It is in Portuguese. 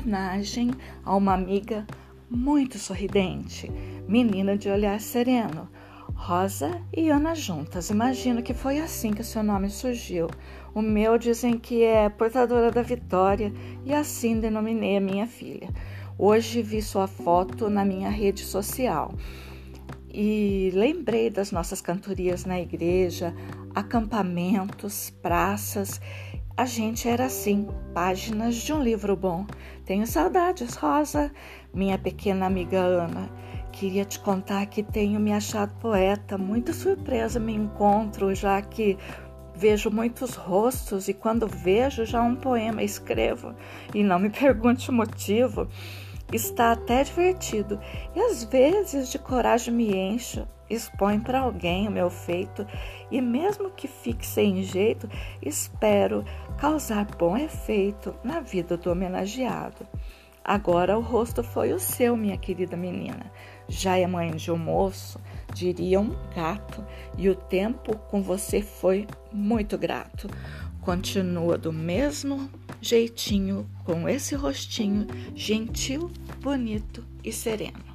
homenagem a uma amiga muito sorridente, menina de olhar sereno. Rosa e Ana juntas. Imagino que foi assim que seu nome surgiu. O meu dizem que é portadora da vitória e assim denominei a minha filha. Hoje vi sua foto na minha rede social e lembrei das nossas cantorias na igreja, acampamentos, praças. A gente era assim, páginas de um livro bom. Tenho saudades, Rosa, minha pequena amiga Ana. Queria te contar que tenho me achado poeta. Muito surpresa me encontro, já que vejo muitos rostos e quando vejo já um poema escrevo. E não me pergunte o motivo está até divertido e às vezes de coragem me encho, exponho para alguém o meu feito e mesmo que fique sem jeito, espero causar bom efeito na vida do homenageado. Agora o rosto foi o seu, minha querida menina. Já é mãe de um moço, diria um gato, e o tempo com você foi muito grato. Continua do mesmo jeitinho, com esse rostinho gentil, bonito e sereno.